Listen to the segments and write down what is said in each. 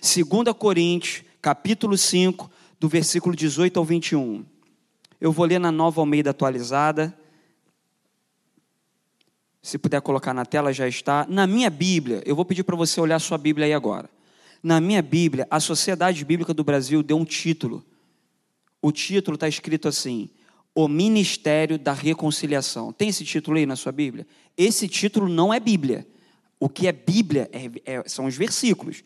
2 Coríntios, capítulo 5, do versículo 18 ao 21. Eu vou ler na nova Almeida atualizada. Se puder colocar na tela, já está. Na minha Bíblia, eu vou pedir para você olhar sua Bíblia aí agora. Na minha Bíblia, a Sociedade Bíblica do Brasil deu um título. O título está escrito assim: O Ministério da Reconciliação. Tem esse título aí na sua Bíblia? Esse título não é Bíblia. O que é Bíblia é, é, são os versículos.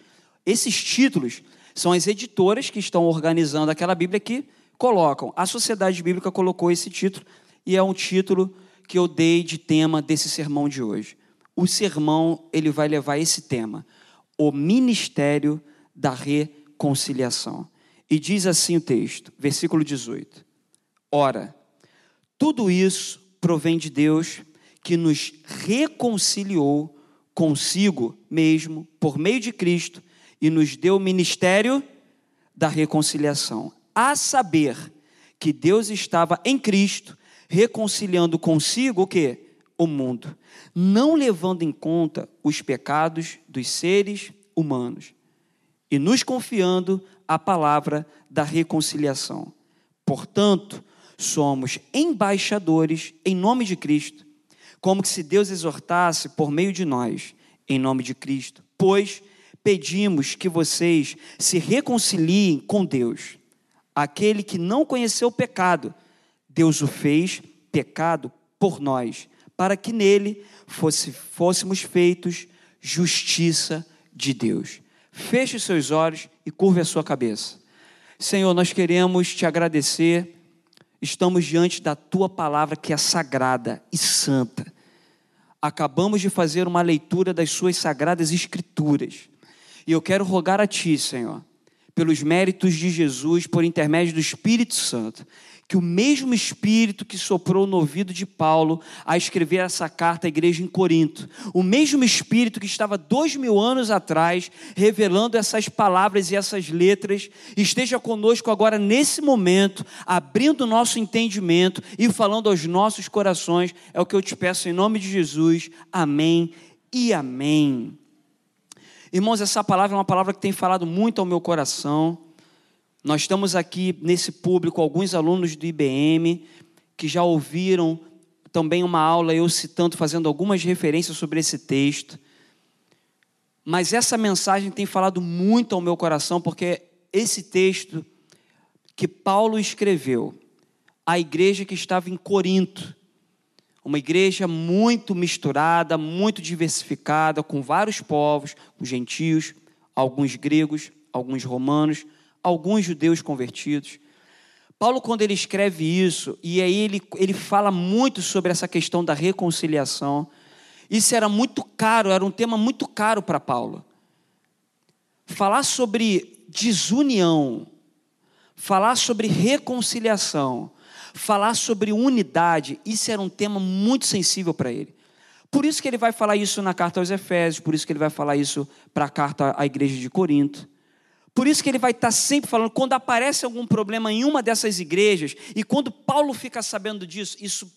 Esses títulos são as editoras que estão organizando aquela Bíblia que colocam. A Sociedade Bíblica colocou esse título e é um título que eu dei de tema desse sermão de hoje. O sermão, ele vai levar esse tema, o ministério da reconciliação. E diz assim o texto, versículo 18: Ora, tudo isso provém de Deus que nos reconciliou consigo mesmo por meio de Cristo e nos deu o ministério da reconciliação. A saber que Deus estava em Cristo reconciliando consigo o que? O mundo, não levando em conta os pecados dos seres humanos e nos confiando a palavra da reconciliação. Portanto, somos embaixadores em nome de Cristo, como se Deus exortasse por meio de nós, em nome de Cristo. Pois pedimos que vocês se reconciliem com Deus. Aquele que não conheceu o pecado, Deus o fez pecado por nós, para que nele fosse, fôssemos feitos justiça de Deus. Feche os seus olhos e curve a sua cabeça. Senhor, nós queremos te agradecer. Estamos diante da tua palavra que é sagrada e santa. Acabamos de fazer uma leitura das suas sagradas escrituras. E eu quero rogar a Ti, Senhor, pelos méritos de Jesus, por intermédio do Espírito Santo, que o mesmo Espírito que soprou no ouvido de Paulo a escrever essa carta à igreja em Corinto, o mesmo Espírito que estava dois mil anos atrás revelando essas palavras e essas letras, esteja conosco agora nesse momento, abrindo o nosso entendimento e falando aos nossos corações. É o que eu te peço em nome de Jesus. Amém e amém. Irmãos, essa palavra é uma palavra que tem falado muito ao meu coração. Nós estamos aqui nesse público, alguns alunos do IBM, que já ouviram também uma aula, eu citando, fazendo algumas referências sobre esse texto. Mas essa mensagem tem falado muito ao meu coração, porque esse texto que Paulo escreveu à igreja que estava em Corinto, uma igreja muito misturada, muito diversificada, com vários povos, com gentios, alguns gregos, alguns romanos, alguns judeus convertidos. Paulo, quando ele escreve isso, e aí ele, ele fala muito sobre essa questão da reconciliação, isso era muito caro, era um tema muito caro para Paulo. Falar sobre desunião, falar sobre reconciliação, falar sobre unidade, isso era um tema muito sensível para ele. Por isso que ele vai falar isso na carta aos Efésios, por isso que ele vai falar isso para a carta à igreja de Corinto. Por isso que ele vai estar sempre falando, quando aparece algum problema em uma dessas igrejas, e quando Paulo fica sabendo disso, isso,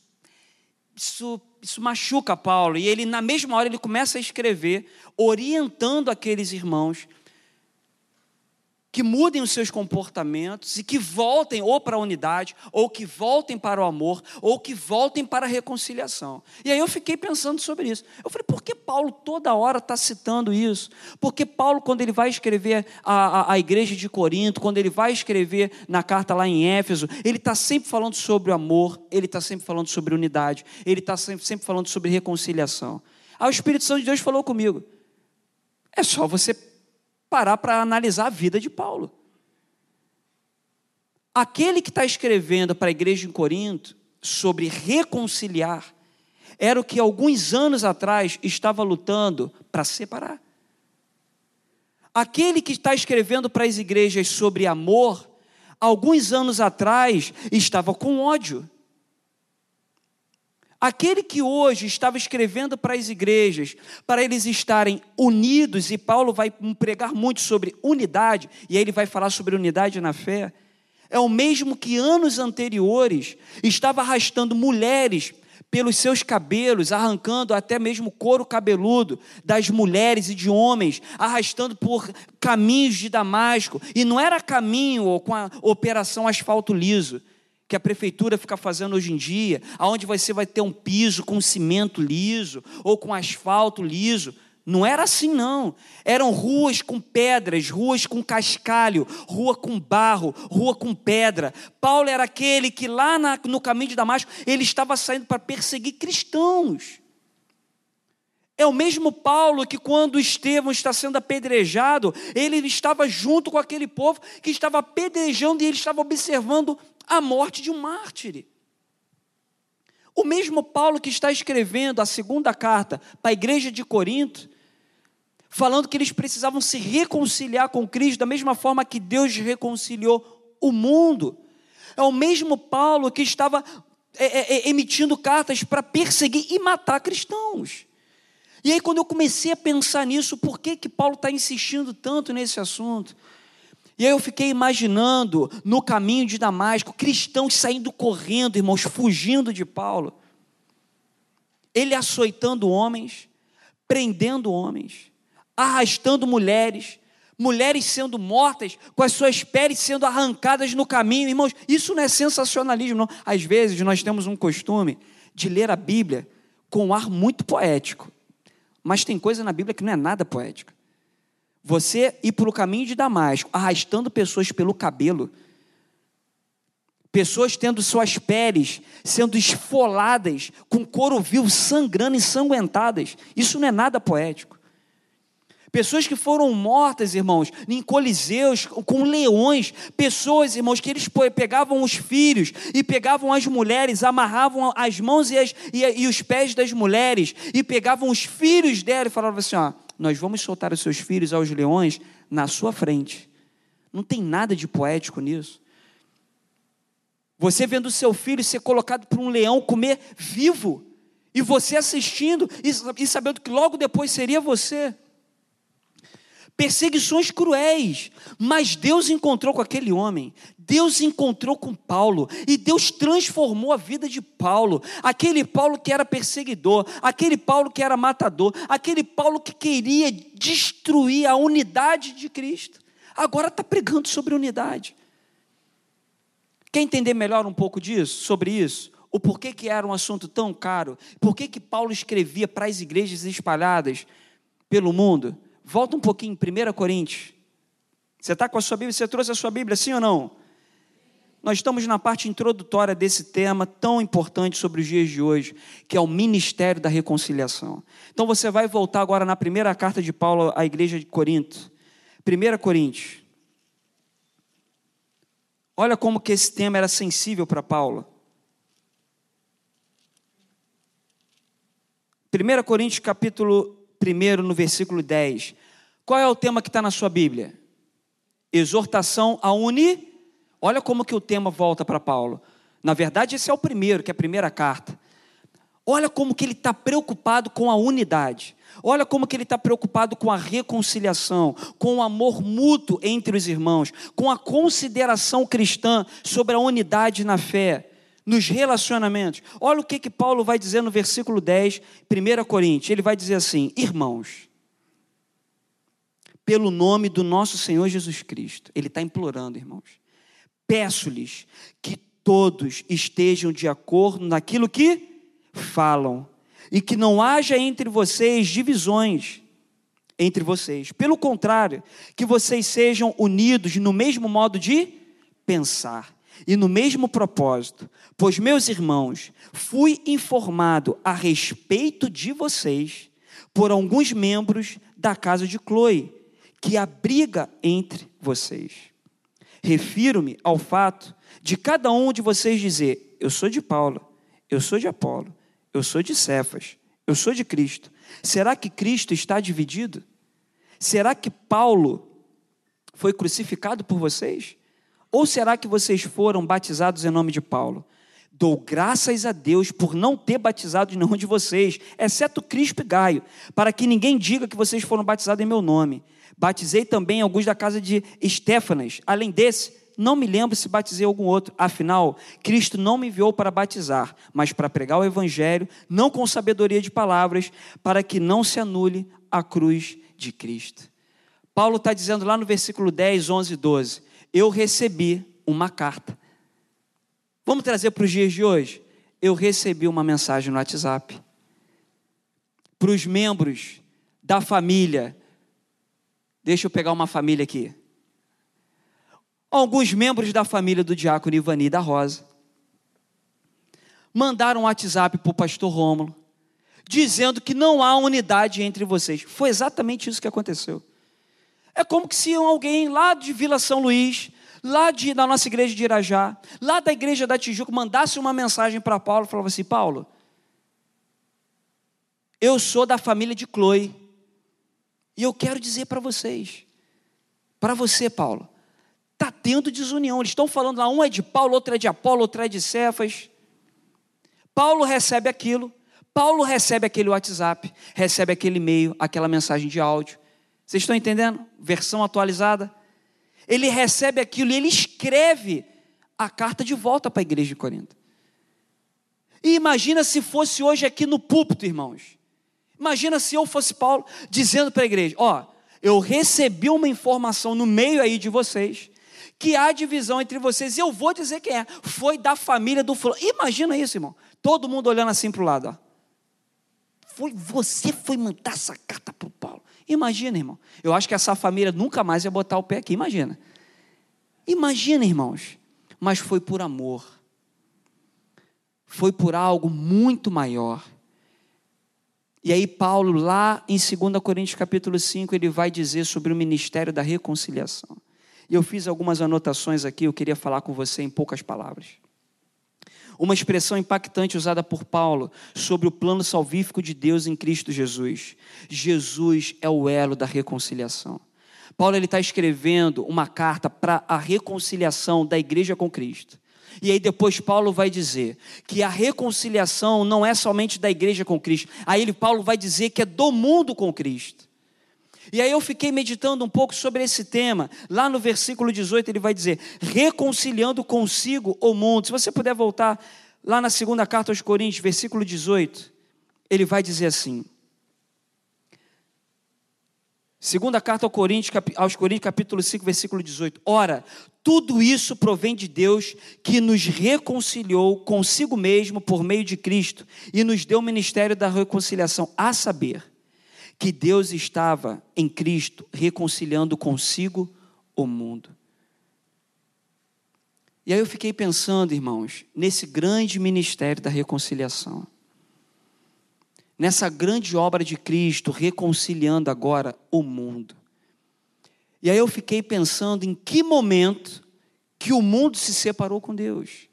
isso, isso machuca Paulo. E ele, na mesma hora, ele começa a escrever, orientando aqueles irmãos que mudem os seus comportamentos e que voltem ou para a unidade, ou que voltem para o amor, ou que voltem para a reconciliação. E aí eu fiquei pensando sobre isso. Eu falei, por que Paulo toda hora está citando isso? Porque Paulo, quando ele vai escrever a, a, a, igreja de Corinto, quando ele vai escrever na carta lá em Éfeso, ele está sempre falando sobre o amor, ele está sempre falando sobre unidade, ele está sempre, sempre falando sobre reconciliação. Aí o Espírito Santo de Deus falou comigo. É só você parar para analisar a vida de Paulo. Aquele que está escrevendo para a igreja em Corinto sobre reconciliar, era o que alguns anos atrás estava lutando para separar. Aquele que está escrevendo para as igrejas sobre amor, alguns anos atrás estava com ódio. Aquele que hoje estava escrevendo para as igrejas, para eles estarem unidos, e Paulo vai pregar muito sobre unidade, e aí ele vai falar sobre unidade na fé, é o mesmo que anos anteriores estava arrastando mulheres pelos seus cabelos, arrancando até mesmo couro cabeludo das mulheres e de homens, arrastando por caminhos de Damasco. E não era caminho com a operação asfalto liso, que a prefeitura fica fazendo hoje em dia, aonde você vai ter um piso com cimento liso ou com asfalto liso. Não era assim, não. Eram ruas com pedras, ruas com cascalho, rua com barro, rua com pedra. Paulo era aquele que lá no caminho de Damasco, ele estava saindo para perseguir cristãos. É o mesmo Paulo que, quando Estevão está sendo apedrejado, ele estava junto com aquele povo que estava apedrejando e ele estava observando a morte de um mártir. O mesmo Paulo que está escrevendo a segunda carta para a igreja de Corinto, falando que eles precisavam se reconciliar com Cristo, da mesma forma que Deus reconciliou o mundo. É o mesmo Paulo que estava é, é, é, emitindo cartas para perseguir e matar cristãos. E aí, quando eu comecei a pensar nisso, por que, que Paulo está insistindo tanto nesse assunto? E aí eu fiquei imaginando no caminho de Damasco, cristãos saindo correndo, irmãos, fugindo de Paulo. Ele açoitando homens, prendendo homens arrastando mulheres, mulheres sendo mortas, com as suas peles sendo arrancadas no caminho. Irmãos, isso não é sensacionalismo, não. Às vezes nós temos um costume de ler a Bíblia com um ar muito poético, mas tem coisa na Bíblia que não é nada poética. Você ir pelo caminho de Damasco, arrastando pessoas pelo cabelo, pessoas tendo suas peles sendo esfoladas, com couro vivo sangrando, ensanguentadas. Isso não é nada poético. Pessoas que foram mortas, irmãos, em coliseus, com leões. Pessoas, irmãos, que eles pegavam os filhos e pegavam as mulheres, amarravam as mãos e, as, e, e os pés das mulheres e pegavam os filhos dela e falavam assim: ó, nós vamos soltar os seus filhos aos leões na sua frente. Não tem nada de poético nisso. Você vendo seu filho ser colocado por um leão comer vivo, e você assistindo e sabendo que logo depois seria você perseguições cruéis, mas Deus encontrou com aquele homem, Deus encontrou com Paulo, e Deus transformou a vida de Paulo, aquele Paulo que era perseguidor, aquele Paulo que era matador, aquele Paulo que queria destruir a unidade de Cristo, agora está pregando sobre unidade. Quer entender melhor um pouco disso, sobre isso? O porquê que era um assunto tão caro? Por que, que Paulo escrevia para as igrejas espalhadas pelo mundo? Volta um pouquinho, 1 Coríntios. Você está com a sua Bíblia? Você trouxe a sua Bíblia, sim ou não? Nós estamos na parte introdutória desse tema tão importante sobre os dias de hoje, que é o ministério da reconciliação. Então você vai voltar agora na primeira carta de Paulo à igreja de Corinto. 1 Coríntios. Olha como que esse tema era sensível para Paulo. 1 Coríntios capítulo 1 no versículo 10. Qual é o tema que está na sua Bíblia? Exortação a unir. Olha como que o tema volta para Paulo. Na verdade, esse é o primeiro, que é a primeira carta. Olha como que ele está preocupado com a unidade. Olha como que ele está preocupado com a reconciliação, com o amor mútuo entre os irmãos, com a consideração cristã sobre a unidade na fé nos relacionamentos. Olha o que, que Paulo vai dizer no versículo 10, 1 Coríntios. Ele vai dizer assim: Irmãos, pelo nome do nosso Senhor Jesus Cristo, ele está implorando, irmãos, peço-lhes que todos estejam de acordo naquilo que falam e que não haja entre vocês divisões entre vocês. Pelo contrário, que vocês sejam unidos no mesmo modo de pensar e no mesmo propósito, pois, meus irmãos, fui informado a respeito de vocês por alguns membros da casa de Chloe, que há briga entre vocês. Refiro-me ao fato de cada um de vocês dizer: Eu sou de Paulo, eu sou de Apolo, eu sou de Cefas, eu sou de Cristo. Será que Cristo está dividido? Será que Paulo foi crucificado por vocês? Ou será que vocês foram batizados em nome de Paulo? Dou graças a Deus por não ter batizado nenhum de vocês, exceto Crispo e Gaio, para que ninguém diga que vocês foram batizados em meu nome. Batizei também alguns da casa de Estéfanas. Além desse, não me lembro se batizei algum outro. Afinal, Cristo não me enviou para batizar, mas para pregar o Evangelho, não com sabedoria de palavras, para que não se anule a cruz de Cristo. Paulo está dizendo lá no versículo 10, 11 e 12: Eu recebi uma carta. Vamos trazer para os dias de hoje? Eu recebi uma mensagem no WhatsApp. Para os membros da família. Deixa eu pegar uma família aqui. Alguns membros da família do diácono Ivani da Rosa mandaram um WhatsApp para o pastor Rômulo, dizendo que não há unidade entre vocês. Foi exatamente isso que aconteceu. É como se alguém lá de Vila São Luís, lá de, da nossa igreja de Irajá, lá da igreja da Tijuca, mandasse uma mensagem para Paulo e falava assim: Paulo, eu sou da família de Chloe, e eu quero dizer para vocês, para você, Paulo, está tendo desunião. Eles estão falando lá, um é de Paulo, outro é de Apolo, outro é de Cefas. Paulo recebe aquilo, Paulo recebe aquele WhatsApp, recebe aquele e-mail, aquela mensagem de áudio. Vocês estão entendendo? Versão atualizada. Ele recebe aquilo e ele escreve a carta de volta para a igreja de Corinto. E imagina se fosse hoje aqui no púlpito, irmãos. Imagina se eu fosse Paulo dizendo para a igreja: Ó, eu recebi uma informação no meio aí de vocês que há divisão entre vocês, e eu vou dizer quem é. Foi da família do fulano. Imagina isso, irmão. Todo mundo olhando assim para o lado. Ó. Foi, você foi mandar essa carta para o Paulo. Imagina, irmão. Eu acho que essa família nunca mais ia botar o pé aqui. Imagina. Imagina, irmãos. Mas foi por amor. Foi por algo muito maior. E aí Paulo lá em 2 Coríntios capítulo 5, ele vai dizer sobre o ministério da reconciliação. E eu fiz algumas anotações aqui, eu queria falar com você em poucas palavras. Uma expressão impactante usada por Paulo sobre o plano salvífico de Deus em Cristo Jesus. Jesus é o elo da reconciliação. Paulo está escrevendo uma carta para a reconciliação da igreja com Cristo. E aí depois Paulo vai dizer que a reconciliação não é somente da igreja com Cristo. Aí ele, Paulo vai dizer que é do mundo com Cristo. E aí eu fiquei meditando um pouco sobre esse tema. Lá no versículo 18 ele vai dizer: reconciliando consigo o mundo. Se você puder voltar lá na segunda carta aos Coríntios, versículo 18, ele vai dizer assim: Segunda carta aos Coríntios, aos Coríntios, capítulo 5, versículo 18. Ora, tudo isso provém de Deus que nos reconciliou consigo mesmo por meio de Cristo e nos deu o ministério da reconciliação, a saber, que Deus estava em Cristo reconciliando consigo o mundo. E aí eu fiquei pensando, irmãos, nesse grande ministério da reconciliação. Nessa grande obra de Cristo reconciliando agora o mundo. E aí eu fiquei pensando em que momento que o mundo se separou com Deus.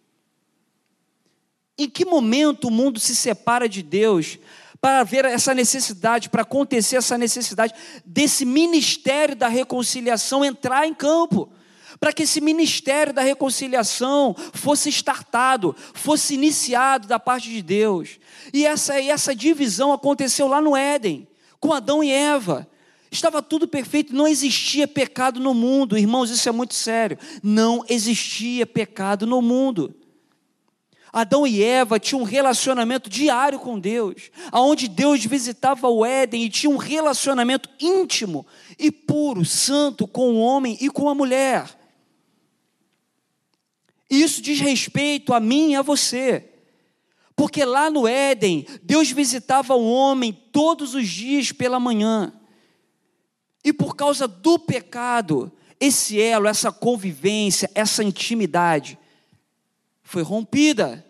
Em que momento o mundo se separa de Deus para haver essa necessidade, para acontecer essa necessidade desse ministério da reconciliação entrar em campo, para que esse ministério da reconciliação fosse startado, fosse iniciado da parte de Deus. E essa, essa divisão aconteceu lá no Éden, com Adão e Eva. Estava tudo perfeito, não existia pecado no mundo, irmãos, isso é muito sério. Não existia pecado no mundo. Adão e Eva tinham um relacionamento diário com Deus, aonde Deus visitava o Éden e tinha um relacionamento íntimo e puro, santo com o homem e com a mulher. Isso diz respeito a mim e a você. Porque lá no Éden, Deus visitava o homem todos os dias pela manhã. E por causa do pecado, esse elo, essa convivência, essa intimidade foi rompida.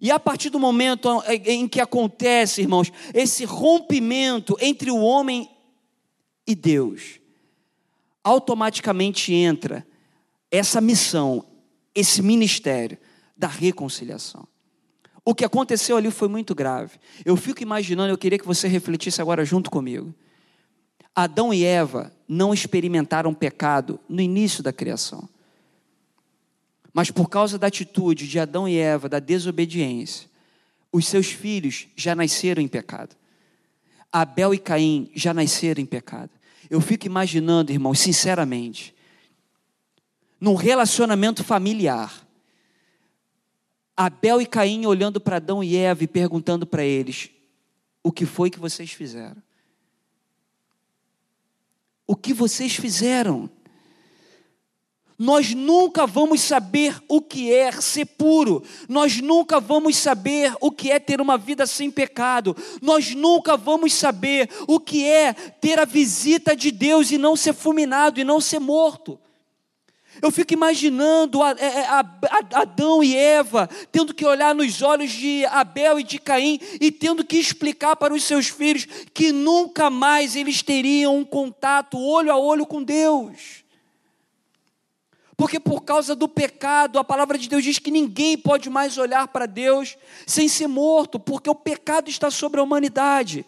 E a partir do momento em que acontece, irmãos, esse rompimento entre o homem e Deus, automaticamente entra essa missão, esse ministério da reconciliação. O que aconteceu ali foi muito grave. Eu fico imaginando, eu queria que você refletisse agora junto comigo. Adão e Eva não experimentaram pecado no início da criação. Mas por causa da atitude de Adão e Eva, da desobediência, os seus filhos já nasceram em pecado. Abel e Caim já nasceram em pecado. Eu fico imaginando, irmãos, sinceramente, num relacionamento familiar. Abel e Caim olhando para Adão e Eva e perguntando para eles: o que foi que vocês fizeram? O que vocês fizeram? Nós nunca vamos saber o que é ser puro, nós nunca vamos saber o que é ter uma vida sem pecado, nós nunca vamos saber o que é ter a visita de Deus e não ser fulminado e não ser morto. Eu fico imaginando é, é, Adão e Eva tendo que olhar nos olhos de Abel e de Caim e tendo que explicar para os seus filhos que nunca mais eles teriam um contato olho a olho com Deus. Porque por causa do pecado, a palavra de Deus diz que ninguém pode mais olhar para Deus sem ser morto, porque o pecado está sobre a humanidade.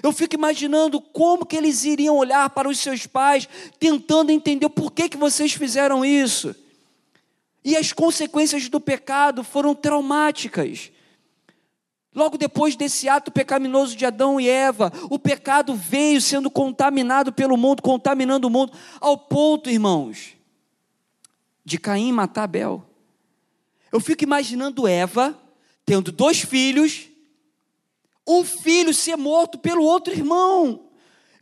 Eu fico imaginando como que eles iriam olhar para os seus pais, tentando entender por que, que vocês fizeram isso. E as consequências do pecado foram traumáticas. Logo depois desse ato pecaminoso de Adão e Eva, o pecado veio sendo contaminado pelo mundo, contaminando o mundo, ao ponto, irmãos, de Caim matar Abel. Eu fico imaginando Eva tendo dois filhos um filho ser morto pelo outro irmão.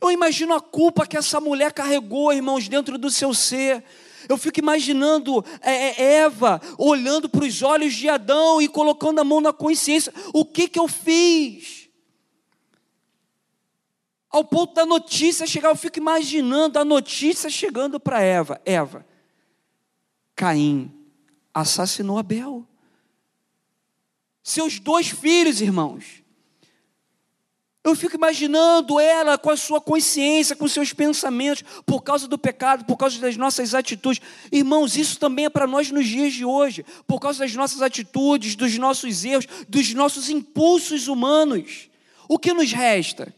Eu imagino a culpa que essa mulher carregou, irmãos, dentro do seu ser. Eu fico imaginando é, é, Eva olhando para os olhos de Adão e colocando a mão na consciência: o que, que eu fiz? Ao ponto da notícia chegar, eu fico imaginando a notícia chegando para Eva: Eva, Caim assassinou Abel. Seus dois filhos, irmãos. Eu fico imaginando ela com a sua consciência, com seus pensamentos, por causa do pecado, por causa das nossas atitudes. Irmãos, isso também é para nós nos dias de hoje, por causa das nossas atitudes, dos nossos erros, dos nossos impulsos humanos. O que nos resta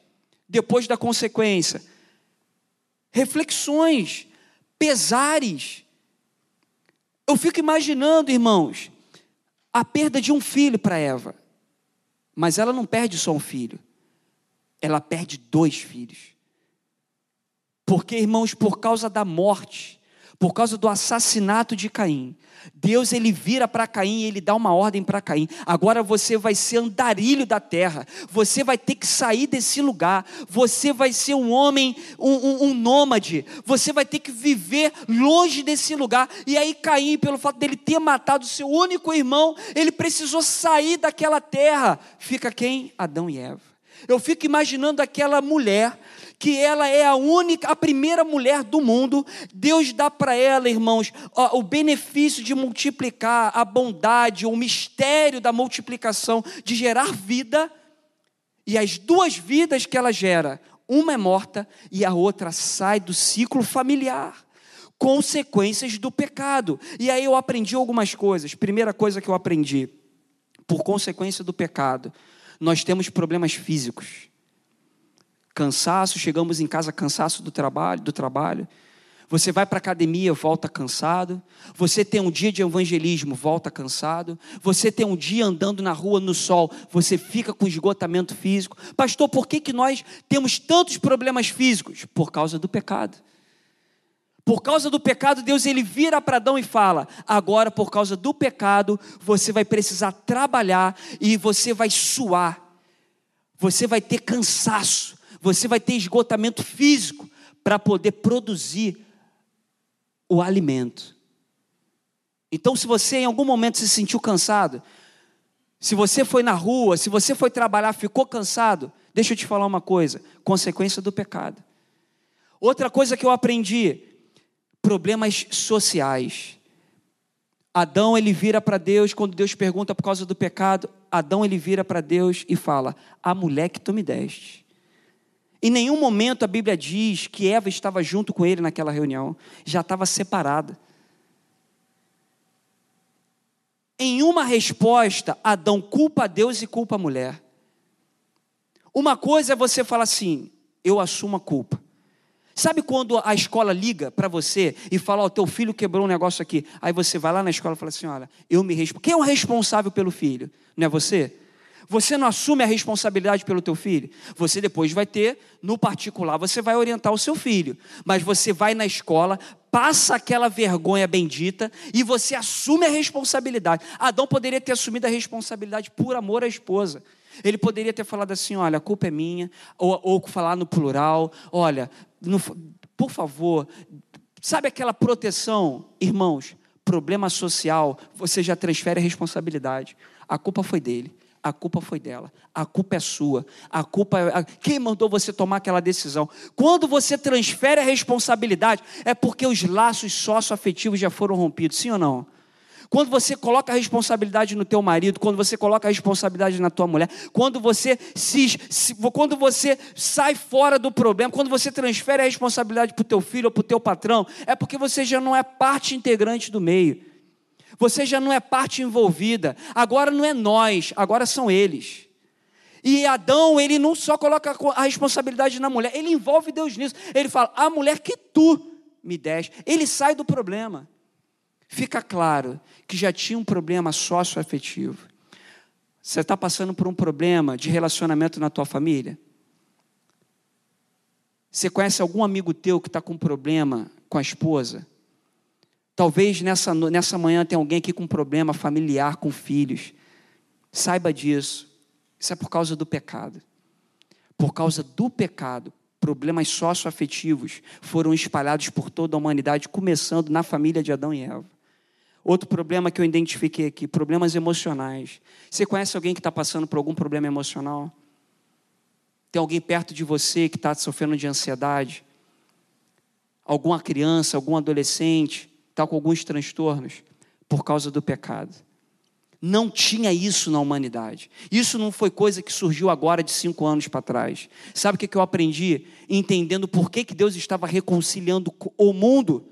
depois da consequência? Reflexões, pesares. Eu fico imaginando, irmãos, a perda de um filho para Eva. Mas ela não perde só um filho ela perde dois filhos. Porque, irmãos, por causa da morte, por causa do assassinato de Caim, Deus ele vira para Caim e ele dá uma ordem para Caim. Agora você vai ser andarilho da terra. Você vai ter que sair desse lugar. Você vai ser um homem, um, um, um nômade. Você vai ter que viver longe desse lugar. E aí Caim, pelo fato dele ter matado seu único irmão, ele precisou sair daquela terra. Fica quem? Adão e Eva. Eu fico imaginando aquela mulher que ela é a única, a primeira mulher do mundo. Deus dá para ela, irmãos, o benefício de multiplicar, a bondade, o mistério da multiplicação, de gerar vida. E as duas vidas que ela gera, uma é morta e a outra sai do ciclo familiar. Consequências do pecado. E aí eu aprendi algumas coisas. Primeira coisa que eu aprendi, por consequência do pecado, nós temos problemas físicos. Cansaço, chegamos em casa cansaço do trabalho, do trabalho. Você vai para a academia, volta cansado. Você tem um dia de evangelismo, volta cansado. Você tem um dia andando na rua no sol, você fica com esgotamento físico. Pastor, por que, que nós temos tantos problemas físicos? Por causa do pecado. Por causa do pecado, Deus ele vira para Adão e fala: agora por causa do pecado, você vai precisar trabalhar e você vai suar. Você vai ter cansaço, você vai ter esgotamento físico para poder produzir o alimento. Então, se você em algum momento se sentiu cansado, se você foi na rua, se você foi trabalhar, ficou cansado, deixa eu te falar uma coisa: consequência do pecado. Outra coisa que eu aprendi, problemas sociais. Adão ele vira para Deus quando Deus pergunta por causa do pecado. Adão ele vira para Deus e fala: "A mulher que tu me deste". Em nenhum momento a Bíblia diz que Eva estava junto com ele naquela reunião, já estava separada. Em uma resposta, Adão culpa Deus e culpa a mulher. Uma coisa é você falar assim: eu assumo a culpa. Sabe quando a escola liga para você e fala, ó, oh, teu filho quebrou um negócio aqui. Aí você vai lá na escola e fala assim, olha, eu me respondo. Quem é o responsável pelo filho? Não é você? Você não assume a responsabilidade pelo teu filho? Você depois vai ter, no particular, você vai orientar o seu filho. Mas você vai na escola, passa aquela vergonha bendita e você assume a responsabilidade. Adão poderia ter assumido a responsabilidade por amor à esposa. Ele poderia ter falado assim: olha, a culpa é minha, ou, ou falar no plural: olha, no, por favor, sabe aquela proteção, irmãos? Problema social, você já transfere a responsabilidade. A culpa foi dele a culpa foi dela, a culpa é sua, a culpa é. Quem mandou você tomar aquela decisão? Quando você transfere a responsabilidade, é porque os laços socioafetivos já foram rompidos, sim ou não? Quando você coloca a responsabilidade no teu marido, quando você coloca a responsabilidade na tua mulher, quando você se, se quando você sai fora do problema, quando você transfere a responsabilidade para o teu filho ou para o teu patrão, é porque você já não é parte integrante do meio. Você já não é parte envolvida. Agora não é nós, agora são eles. E Adão, ele não só coloca a responsabilidade na mulher, ele envolve Deus nisso. Ele fala: a mulher que tu me deste. Ele sai do problema. Fica claro que já tinha um problema socioafetivo. Você está passando por um problema de relacionamento na tua família? Você conhece algum amigo teu que está com problema com a esposa? Talvez nessa, nessa manhã tenha alguém aqui com problema familiar com filhos. Saiba disso. Isso é por causa do pecado. Por causa do pecado, problemas socioafetivos foram espalhados por toda a humanidade, começando na família de Adão e Eva. Outro problema que eu identifiquei aqui, problemas emocionais. Você conhece alguém que está passando por algum problema emocional? Tem alguém perto de você que está sofrendo de ansiedade? Alguma criança, algum adolescente? Está com alguns transtornos por causa do pecado. Não tinha isso na humanidade. Isso não foi coisa que surgiu agora de cinco anos para trás. Sabe o que eu aprendi? Entendendo por que, que Deus estava reconciliando o mundo.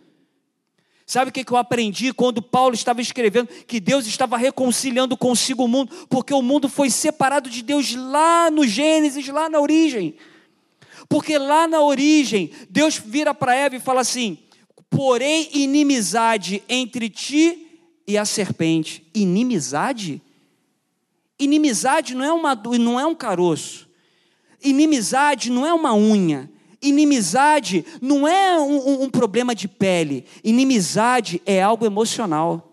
Sabe o que eu aprendi quando Paulo estava escrevendo que Deus estava reconciliando consigo o mundo? Porque o mundo foi separado de Deus lá no Gênesis, lá na origem. Porque lá na origem, Deus vira para Eva e fala assim: porém inimizade entre ti e a serpente. Inimizade? Inimizade não é, uma, não é um caroço. Inimizade não é uma unha. Inimizade não é um, um, um problema de pele. Inimizade é algo emocional.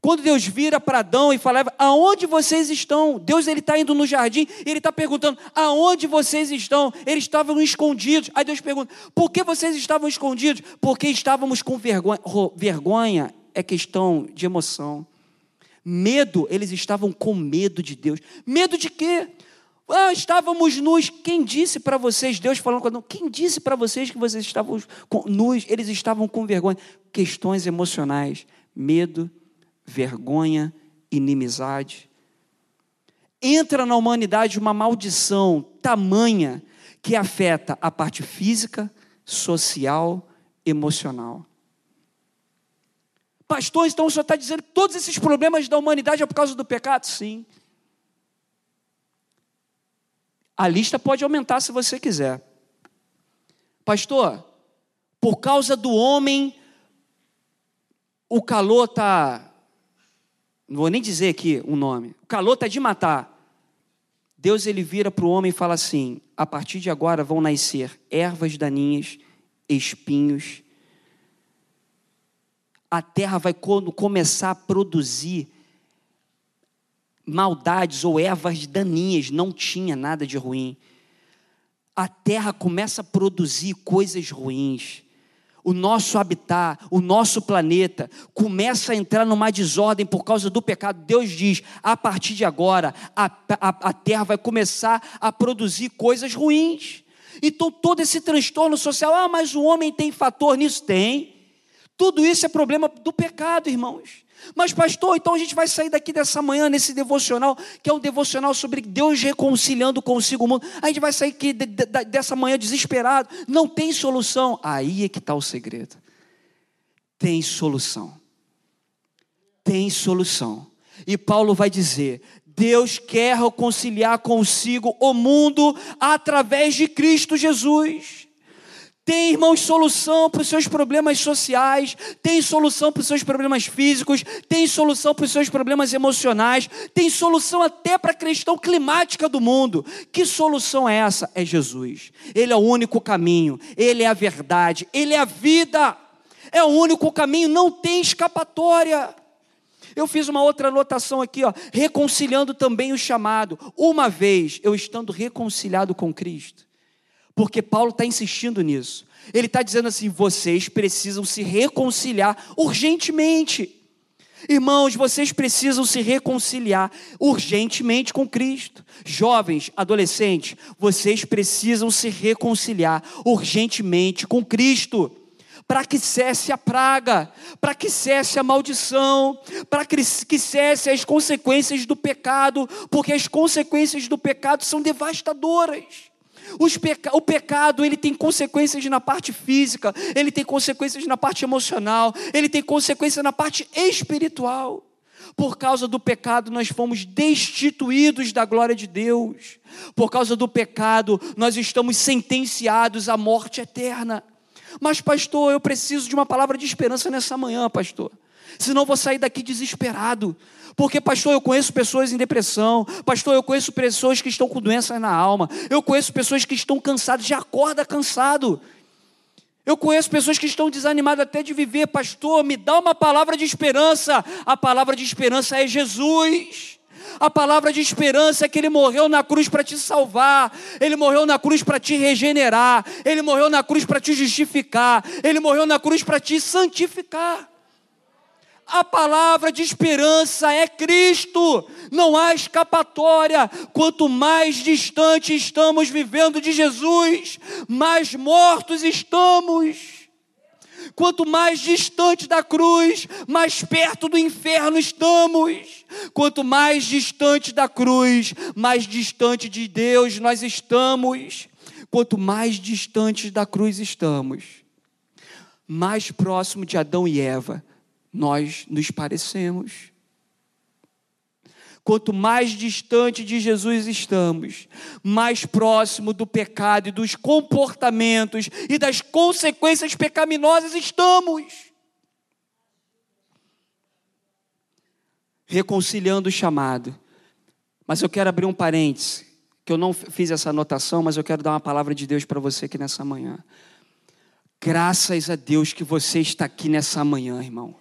Quando Deus vira para Adão e fala, aonde vocês estão? Deus ele está indo no jardim, ele está perguntando, aonde vocês estão? Eles estavam escondidos. Aí Deus pergunta, por que vocês estavam escondidos? Porque estávamos com vergonha. Vergonha é questão de emoção. Medo, eles estavam com medo de Deus. Medo de quê? Ah, estávamos nus. Quem disse para vocês, Deus falando com Adão, quem disse para vocês que vocês estavam nus? Eles estavam com vergonha. Questões emocionais, medo vergonha, inimizade. Entra na humanidade uma maldição tamanha que afeta a parte física, social, emocional. Pastor, então o senhor está dizendo que todos esses problemas da humanidade é por causa do pecado? Sim. A lista pode aumentar se você quiser. Pastor, por causa do homem, o calor está não vou nem dizer aqui um nome, o calor está de matar. Deus ele vira para o homem e fala assim: a partir de agora vão nascer ervas daninhas, espinhos. A terra vai começar a produzir maldades ou ervas daninhas, não tinha nada de ruim. A terra começa a produzir coisas ruins o nosso habitat, o nosso planeta, começa a entrar numa desordem por causa do pecado, Deus diz: a partir de agora, a, a, a terra vai começar a produzir coisas ruins. Então, todo esse transtorno social, ah, mas o homem tem fator nisso? Tem. Tudo isso é problema do pecado, irmãos. Mas, pastor, então a gente vai sair daqui dessa manhã nesse devocional, que é um devocional sobre Deus reconciliando consigo o mundo. A gente vai sair aqui de, de, dessa manhã desesperado. Não tem solução. Aí é que está o segredo. Tem solução. Tem solução. E Paulo vai dizer: Deus quer reconciliar consigo o mundo através de Cristo Jesus Tem, irmãos, solução para os seus problemas sociais, tem solução para os seus problemas físicos, tem solução para os seus problemas emocionais, tem solução até para a questão climática do mundo. Que solução é essa? É Jesus. Ele é o único caminho, ele é a verdade, ele é a vida. É o único caminho, não tem escapatória. Eu fiz uma outra anotação aqui, ó, reconciliando também o chamado. Uma vez eu estando reconciliado com Cristo, porque Paulo está insistindo nisso. Ele está dizendo assim: vocês precisam se reconciliar urgentemente. Irmãos, vocês precisam se reconciliar urgentemente com Cristo. Jovens, adolescentes, vocês precisam se reconciliar urgentemente com Cristo. Para que cesse a praga, para que cesse a maldição, para que cesse as consequências do pecado, porque as consequências do pecado são devastadoras peca, o pecado ele tem consequências na parte física, ele tem consequências na parte emocional, ele tem consequências na parte espiritual. Por causa do pecado, nós fomos destituídos da glória de Deus. Por causa do pecado, nós estamos sentenciados à morte eterna. Mas, pastor, eu preciso de uma palavra de esperança nessa manhã, pastor. Senão vou sair daqui desesperado. Porque, pastor, eu conheço pessoas em depressão. Pastor, eu conheço pessoas que estão com doenças na alma. Eu conheço pessoas que estão cansadas, já acorda cansado. Eu conheço pessoas que estão desanimadas até de viver. Pastor, me dá uma palavra de esperança. A palavra de esperança é Jesus. A palavra de esperança é que Ele morreu na cruz para te salvar, Ele morreu na cruz para te regenerar, Ele morreu na cruz para te justificar, Ele morreu na cruz para te santificar. A palavra de esperança é Cristo, não há escapatória. Quanto mais distante estamos vivendo de Jesus, mais mortos estamos. Quanto mais distante da cruz, mais perto do inferno estamos. Quanto mais distante da cruz, mais distante de Deus nós estamos. Quanto mais distante da cruz estamos, mais próximo de Adão e Eva nós nos parecemos. Quanto mais distante de Jesus estamos, mais próximo do pecado e dos comportamentos e das consequências pecaminosas estamos. Reconciliando o chamado. Mas eu quero abrir um parêntese, que eu não fiz essa anotação, mas eu quero dar uma palavra de Deus para você aqui nessa manhã. Graças a Deus que você está aqui nessa manhã, irmão.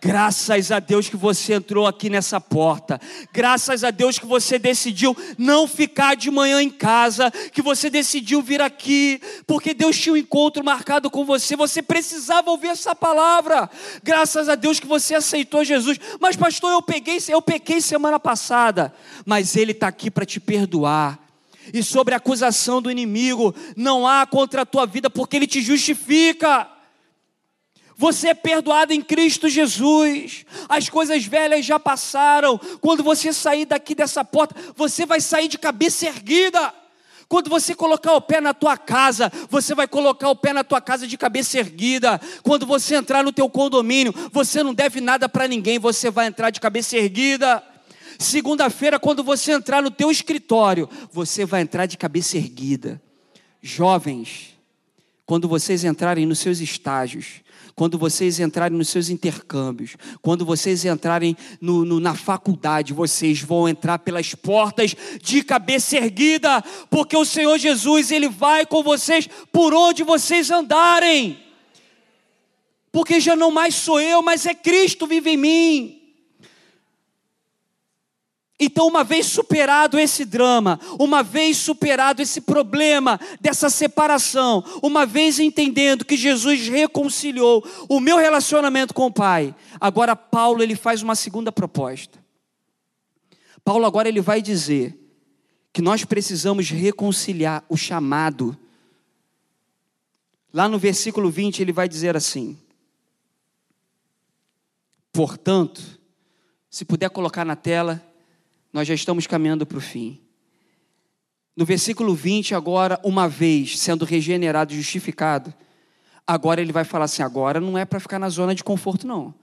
Graças a Deus que você entrou aqui nessa porta. Graças a Deus que você decidiu não ficar de manhã em casa, que você decidiu vir aqui, porque Deus tinha um encontro marcado com você. Você precisava ouvir essa palavra. Graças a Deus que você aceitou Jesus. Mas pastor, eu peguei, eu pequei semana passada, mas ele está aqui para te perdoar. E sobre a acusação do inimigo, não há contra a tua vida, porque ele te justifica. Você é perdoado em Cristo Jesus. As coisas velhas já passaram. Quando você sair daqui dessa porta, você vai sair de cabeça erguida. Quando você colocar o pé na tua casa, você vai colocar o pé na tua casa de cabeça erguida. Quando você entrar no teu condomínio, você não deve nada para ninguém, você vai entrar de cabeça erguida. Segunda-feira, quando você entrar no teu escritório, você vai entrar de cabeça erguida. Jovens, quando vocês entrarem nos seus estágios, quando vocês entrarem nos seus intercâmbios, quando vocês entrarem no, no, na faculdade, vocês vão entrar pelas portas de cabeça erguida, porque o Senhor Jesus, Ele vai com vocês por onde vocês andarem. Porque já não mais sou eu, mas é Cristo vive em mim. Então, uma vez superado esse drama, uma vez superado esse problema dessa separação, uma vez entendendo que Jesus reconciliou o meu relacionamento com o Pai, agora Paulo ele faz uma segunda proposta. Paulo agora ele vai dizer que nós precisamos reconciliar o chamado. Lá no versículo 20 ele vai dizer assim: Portanto, se puder colocar na tela, nós já estamos caminhando para o fim. No versículo 20, agora, uma vez sendo regenerado e justificado, agora ele vai falar assim: agora não é para ficar na zona de conforto, não.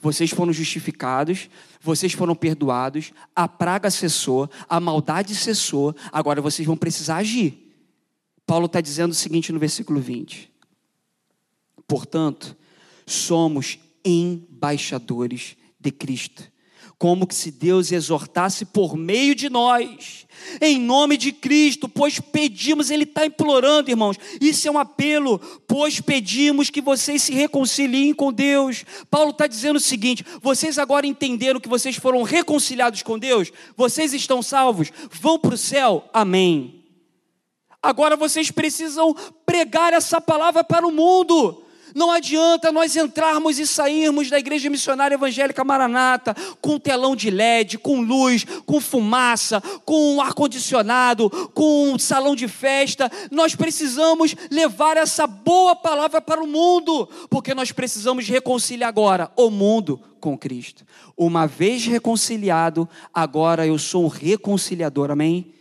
Vocês foram justificados, vocês foram perdoados, a praga cessou, a maldade cessou, agora vocês vão precisar agir. Paulo está dizendo o seguinte no versículo 20: Portanto, somos embaixadores de Cristo como que se Deus exortasse por meio de nós, em nome de Cristo, pois pedimos, Ele está implorando, irmãos, isso é um apelo, pois pedimos que vocês se reconciliem com Deus. Paulo está dizendo o seguinte: vocês agora entenderam que vocês foram reconciliados com Deus, vocês estão salvos, vão para o céu, amém. Agora vocês precisam pregar essa palavra para o mundo. Não adianta nós entrarmos e sairmos da igreja missionária evangélica Maranata com telão de LED, com luz, com fumaça, com ar-condicionado, com salão de festa. Nós precisamos levar essa boa palavra para o mundo, porque nós precisamos reconciliar agora o mundo com Cristo. Uma vez reconciliado, agora eu sou um reconciliador, amém?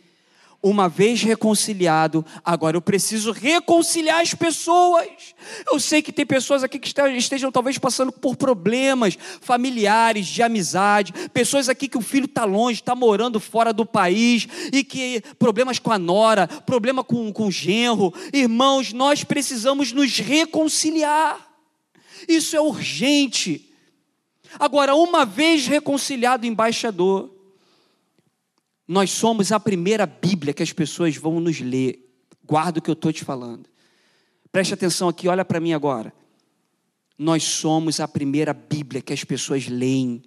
Uma vez reconciliado, agora eu preciso reconciliar as pessoas. Eu sei que tem pessoas aqui que estejam talvez passando por problemas familiares, de amizade, pessoas aqui que o filho está longe, está morando fora do país, e que problemas com a nora, problema com, com o genro. Irmãos, nós precisamos nos reconciliar. Isso é urgente. Agora, uma vez reconciliado, embaixador, nós somos a primeira Bíblia que as pessoas vão nos ler. Guarda o que eu estou te falando. Preste atenção aqui, olha para mim agora. Nós somos a primeira Bíblia que as pessoas leem.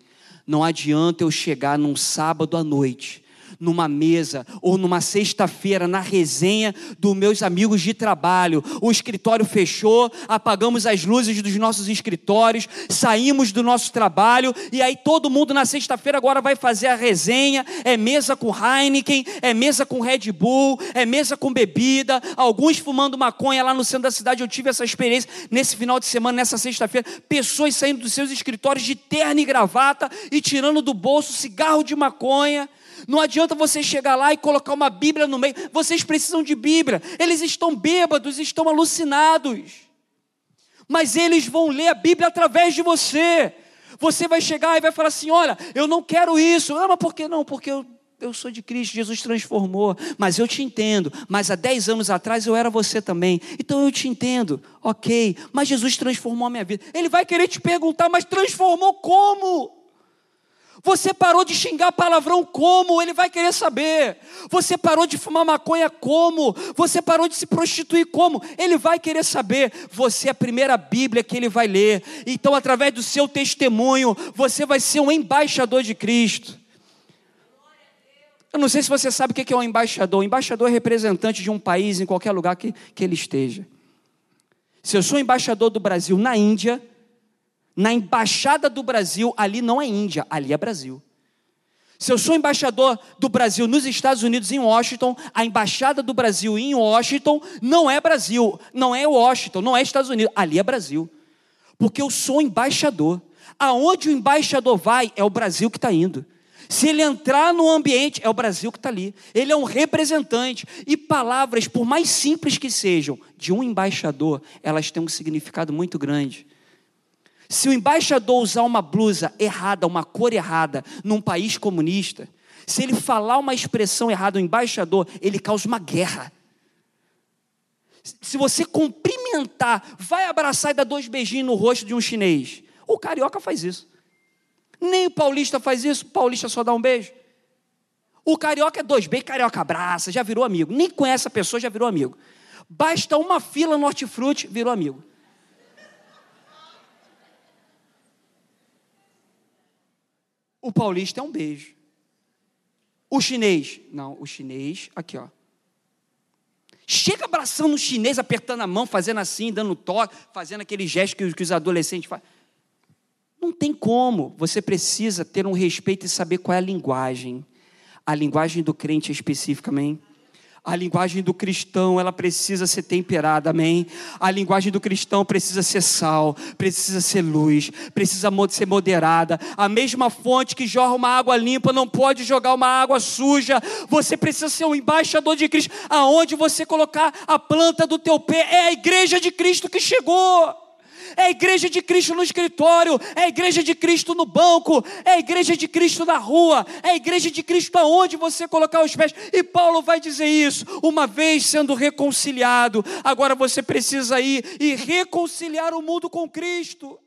Não adianta eu chegar num sábado à noite numa mesa ou numa sexta-feira na resenha dos meus amigos de trabalho. O escritório fechou, apagamos as luzes dos nossos escritórios, saímos do nosso trabalho e aí todo mundo na sexta-feira agora vai fazer a resenha. É mesa com Heineken, é mesa com Red Bull, é mesa com bebida, alguns fumando maconha lá no centro da cidade. Eu tive essa experiência nesse final de semana, nessa sexta-feira. Pessoas saindo dos seus escritórios de terno e gravata e tirando do bolso cigarro de maconha. Não adianta você chegar lá e colocar uma Bíblia no meio. Vocês precisam de Bíblia. Eles estão bêbados, estão alucinados. Mas eles vão ler a Bíblia através de você. Você vai chegar e vai falar assim: Olha, eu não quero isso. Ah, mas por que não? Porque eu, eu sou de Cristo, Jesus transformou. Mas eu te entendo. Mas há 10 anos atrás eu era você também. Então eu te entendo. Ok. Mas Jesus transformou a minha vida. Ele vai querer te perguntar: Mas transformou como? Você parou de xingar palavrão como? Ele vai querer saber. Você parou de fumar maconha como? Você parou de se prostituir como? Ele vai querer saber. Você é a primeira Bíblia que ele vai ler. Então, através do seu testemunho, você vai ser um embaixador de Cristo. Eu não sei se você sabe o que é um embaixador. O embaixador é representante de um país em qualquer lugar que, que ele esteja. Se eu sou embaixador do Brasil na Índia, na embaixada do Brasil, ali não é Índia, ali é Brasil. Se eu sou embaixador do Brasil nos Estados Unidos, em Washington, a embaixada do Brasil em Washington não é Brasil, não é Washington, não é Estados Unidos, ali é Brasil. Porque eu sou embaixador. Aonde o embaixador vai, é o Brasil que está indo. Se ele entrar no ambiente, é o Brasil que está ali. Ele é um representante. E palavras, por mais simples que sejam, de um embaixador, elas têm um significado muito grande. Se o embaixador usar uma blusa errada, uma cor errada, num país comunista, se ele falar uma expressão errada, o embaixador, ele causa uma guerra. Se você cumprimentar, vai abraçar e dar dois beijinhos no rosto de um chinês. O carioca faz isso. Nem o paulista faz isso, o paulista só dá um beijo. O carioca é dois beijos, carioca abraça, já virou amigo. Nem conhece a pessoa, já virou amigo. Basta uma fila no hortifruti, virou amigo. O paulista é um beijo. O chinês, não, o chinês, aqui ó. Chega abraçando o chinês, apertando a mão, fazendo assim, dando toque, fazendo aquele gesto que, os adolescentes fazem. Não tem como. Você precisa ter um respeito e saber qual é a linguagem. A linguagem do crente é específica, amém? A linguagem do cristão, ela precisa ser temperada, amém? A linguagem do cristão precisa ser sal, precisa ser luz, precisa ser moderada. A mesma fonte que jorra uma água limpa não pode jogar uma água suja. Você precisa ser um embaixador de Cristo. Aonde você colocar a planta do teu pé é a igreja de Cristo que chegou. É a igreja de Cristo no escritório, é a igreja de Cristo no banco, é a igreja de Cristo na rua, é a igreja de Cristo aonde você colocar os pés. E Paulo vai dizer isso. Uma vez sendo reconciliado, agora você precisa ir e reconciliar o mundo com Cristo.